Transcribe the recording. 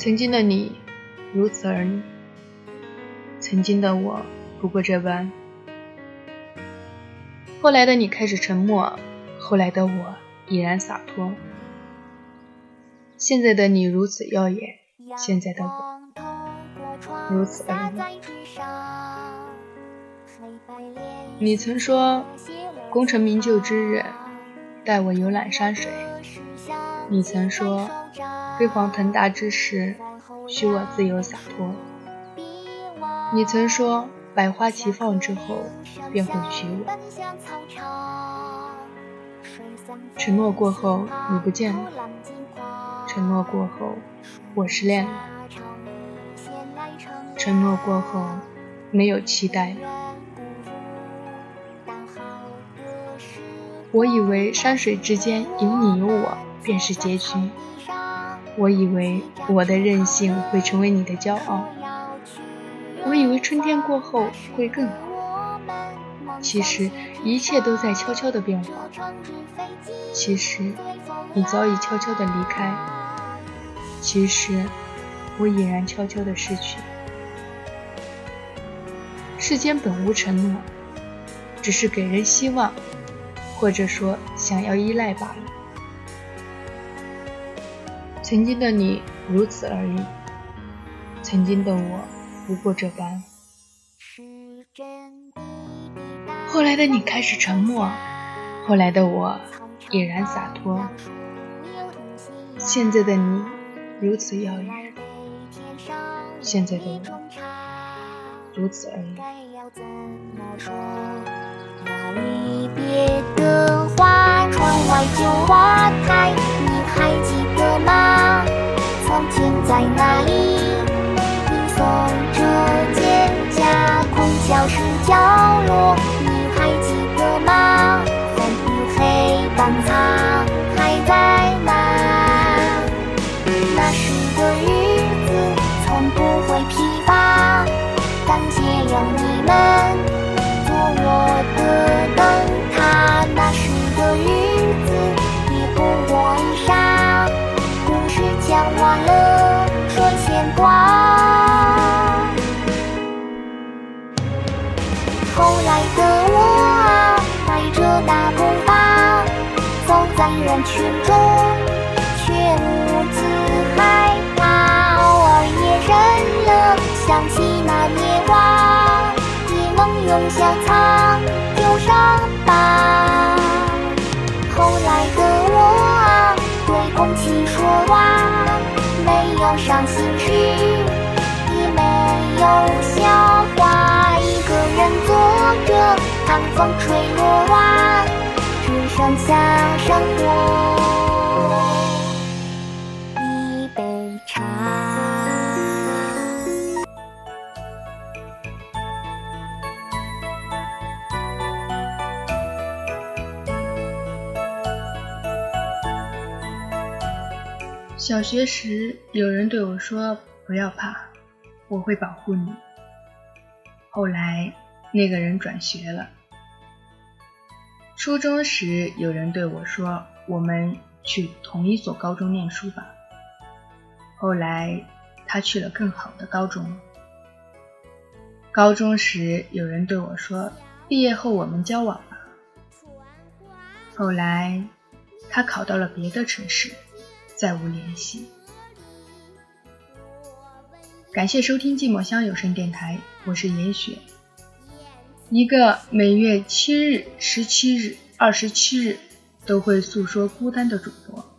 曾经的你，如此而已；曾经的我，不过这般。后来的你开始沉默，后来的我已然洒脱。现在的你如此耀眼，现在的我如此而已。你曾说，功成名就之日，带我游览山水。你曾说。飞黄腾达之时，许我自由洒脱。你曾说，百花齐放之后，便会娶我。承诺过后，你不见了；承诺过后，我失恋了；承诺过后，没有期待。我以为山水之间有你有我，便是结局。我以为我的任性会成为你的骄傲，我以为春天过后会更好。其实一切都在悄悄的变化，其实你早已悄悄的离开，其实我已然悄悄的失去。世间本无承诺，只是给人希望，或者说想要依赖罢了。曾经的你如此而已，曾经的我不过这般。后来的你开始沉默，后来的我已然洒脱。现在的你如此遥远，现在的我如此而已。离别的花，窗外就花开。你还记得吗从前在哪里？你送着蒹葭，空教室角落，你还记得吗？风雨黑板擦还在吗？那时的日子从不会疲乏，感谢有你们我的灯塔。那时的日子也不过一刹。讲完了，说牵挂。后来的我啊，迈着大步伐，走在人群中，能用笑擦旧伤疤。后来的我啊，对空气说话。没有伤心事，也没有笑话。一个人坐着，看风吹落花，只剩下生活一杯茶。小学时，有人对我说：“不要怕，我会保护你。”后来，那个人转学了。初中时，有人对我说：“我们去同一所高中念书吧。”后来，他去了更好的高中。高中时，有人对我说：“毕业后我们交往吧。”后来，他考到了别的城市。再无联系。感谢收听寂寞乡有声电台，我是严雪，一个每月七日、十七日、二十七日都会诉说孤单的主播。